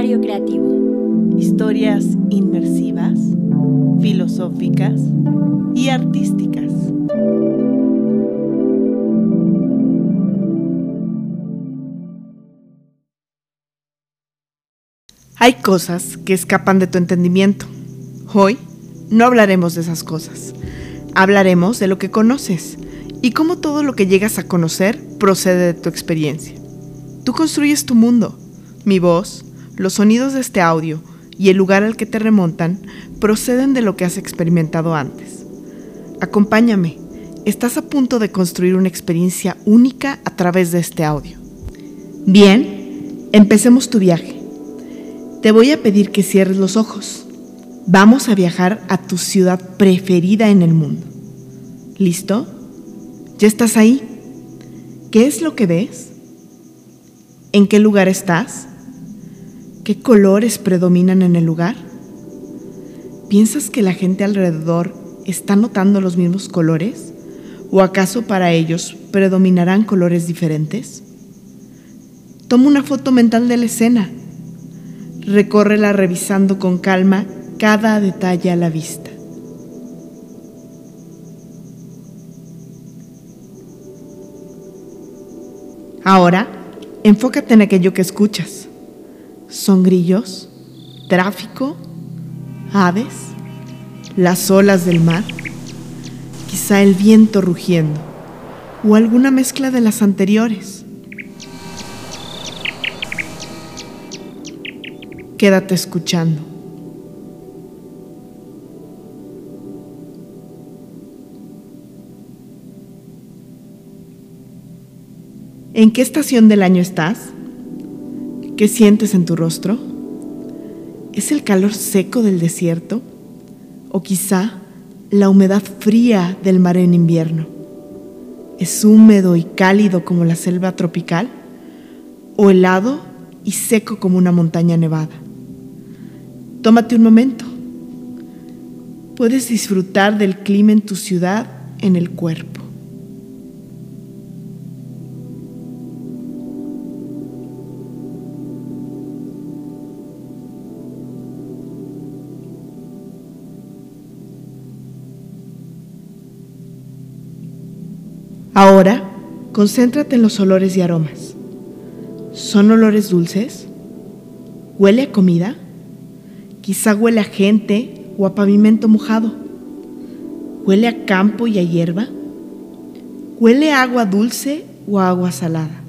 Creativo. Historias inmersivas, filosóficas y artísticas. Hay cosas que escapan de tu entendimiento. Hoy no hablaremos de esas cosas. Hablaremos de lo que conoces y cómo todo lo que llegas a conocer procede de tu experiencia. Tú construyes tu mundo. Mi voz, los sonidos de este audio y el lugar al que te remontan proceden de lo que has experimentado antes. Acompáñame. Estás a punto de construir una experiencia única a través de este audio. Bien, empecemos tu viaje. Te voy a pedir que cierres los ojos. Vamos a viajar a tu ciudad preferida en el mundo. ¿Listo? ¿Ya estás ahí? ¿Qué es lo que ves? ¿En qué lugar estás? ¿Qué colores predominan en el lugar? ¿Piensas que la gente alrededor está notando los mismos colores? ¿O acaso para ellos predominarán colores diferentes? Toma una foto mental de la escena Recórrela revisando con calma cada detalle a la vista. Ahora, enfócate en aquello que escuchas. ¿Son grillos? ¿Tráfico? ¿Aves? ¿Las olas del mar? Quizá el viento rugiendo o alguna mezcla de las anteriores. Quédate escuchando. ¿En qué estación del año estás? ¿Qué sientes en tu rostro? ¿Es el calor seco del desierto? ¿O quizá la humedad fría del mar en invierno? ¿Es húmedo y cálido como la selva tropical? ¿O helado y seco como una montaña nevada? Tómate un momento. Puedes disfrutar del clima en tu ciudad, en el cuerpo. Ahora, concéntrate en los olores y aromas. ¿Son olores dulces? ¿Huele a comida? Quizá huele a gente o a pavimento mojado. ¿Huele a campo y a hierba? ¿Huele a agua dulce o a agua salada?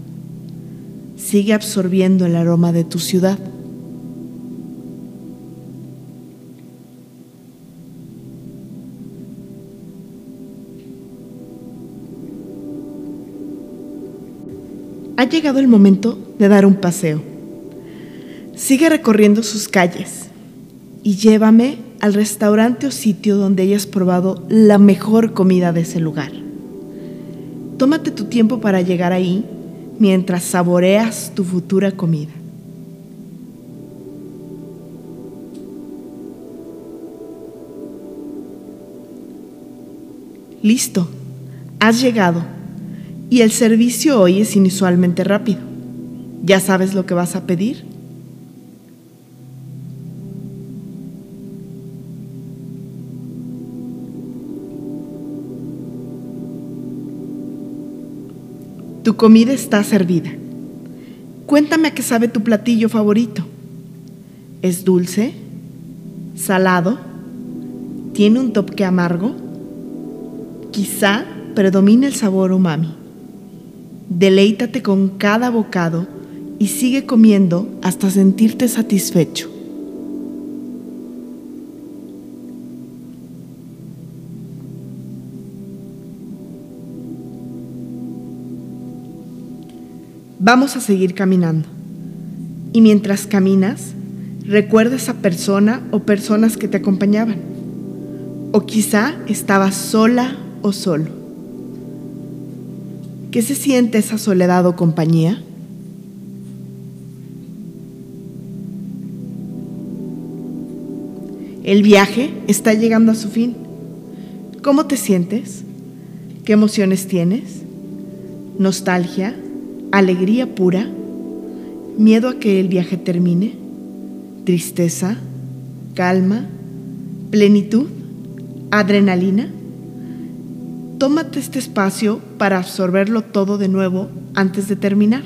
Sigue absorbiendo el aroma de tu ciudad. Ha llegado el momento de dar un paseo. Sigue recorriendo sus calles y llévame al restaurante o sitio donde hayas probado la mejor comida de ese lugar. Tómate tu tiempo para llegar ahí mientras saboreas tu futura comida. Listo, has llegado y el servicio hoy es inusualmente rápido. ¿Ya sabes lo que vas a pedir? Tu comida está servida. Cuéntame a qué sabe tu platillo favorito. ¿Es dulce? ¿Salado? ¿Tiene un toque amargo? Quizá predomine el sabor umami. Deleítate con cada bocado y sigue comiendo hasta sentirte satisfecho. Vamos a seguir caminando. Y mientras caminas, recuerda esa persona o personas que te acompañaban. O quizá estabas sola o solo. ¿Qué se siente esa soledad o compañía? El viaje está llegando a su fin. ¿Cómo te sientes? ¿Qué emociones tienes? ¿Nostalgia? alegría pura, miedo a que el viaje termine, tristeza, calma, plenitud, adrenalina. Tómate este espacio para absorberlo todo de nuevo antes de terminar.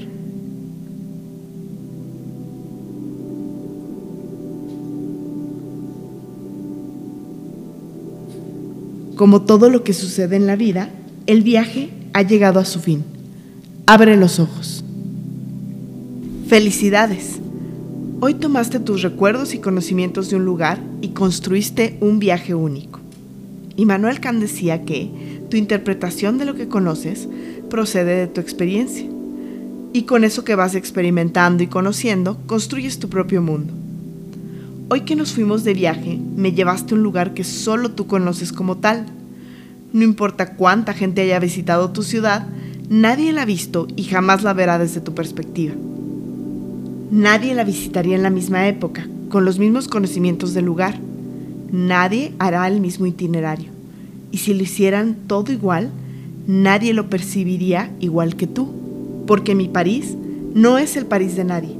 Como todo lo que sucede en la vida, el viaje ha llegado a su fin. Abre los ojos. Felicidades. Hoy tomaste tus recuerdos y conocimientos de un lugar y construiste un viaje único. Immanuel Kant decía que tu interpretación de lo que conoces procede de tu experiencia. Y con eso que vas experimentando y conociendo, construyes tu propio mundo. Hoy que nos fuimos de viaje, me llevaste a un lugar que solo tú conoces como tal. No importa cuánta gente haya visitado tu ciudad, nadie la ha visto y jamás la verá desde tu perspectiva. Nadie la visitaría en la misma época, con los mismos conocimientos del lugar. Nadie hará el mismo itinerario. Y si lo hicieran todo igual, nadie lo percibiría igual que tú. Porque mi París no es el París de nadie.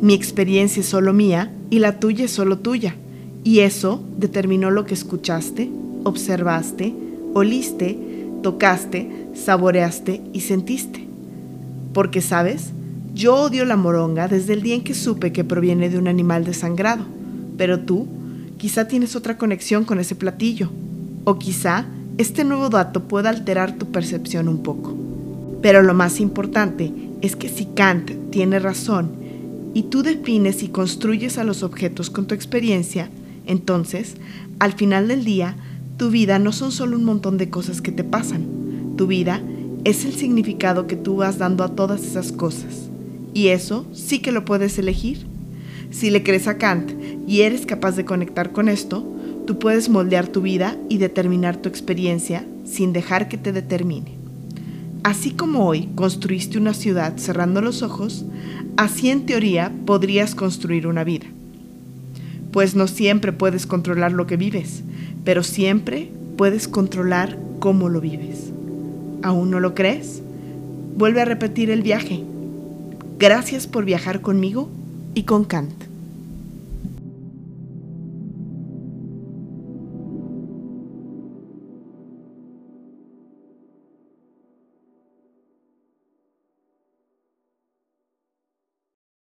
Mi experiencia es solo mía y la tuya es solo tuya. Y eso determinó lo que escuchaste, observaste, oliste, tocaste, saboreaste y sentiste. Porque, ¿sabes? Yo odio la moronga desde el día en que supe que proviene de un animal desangrado. Pero tú, quizá tienes otra conexión con ese platillo. O quizá este nuevo dato pueda alterar tu percepción un poco. Pero lo más importante es que si Kant tiene razón y tú defines y construyes a los objetos con tu experiencia, entonces, al final del día, tu vida no son solo un montón de cosas que te pasan. Tu vida es el significado que tú vas dando a todas esas cosas. Y eso sí que lo puedes elegir. Si le crees a Kant y eres capaz de conectar con esto, tú puedes moldear tu vida y determinar tu experiencia sin dejar que te determine. Así como hoy construiste una ciudad cerrando los ojos, así en teoría podrías construir una vida. Pues no siempre puedes controlar lo que vives, pero siempre puedes controlar cómo lo vives. ¿Aún no lo crees? Vuelve a repetir el viaje. Gracias por viajar conmigo y con Kant.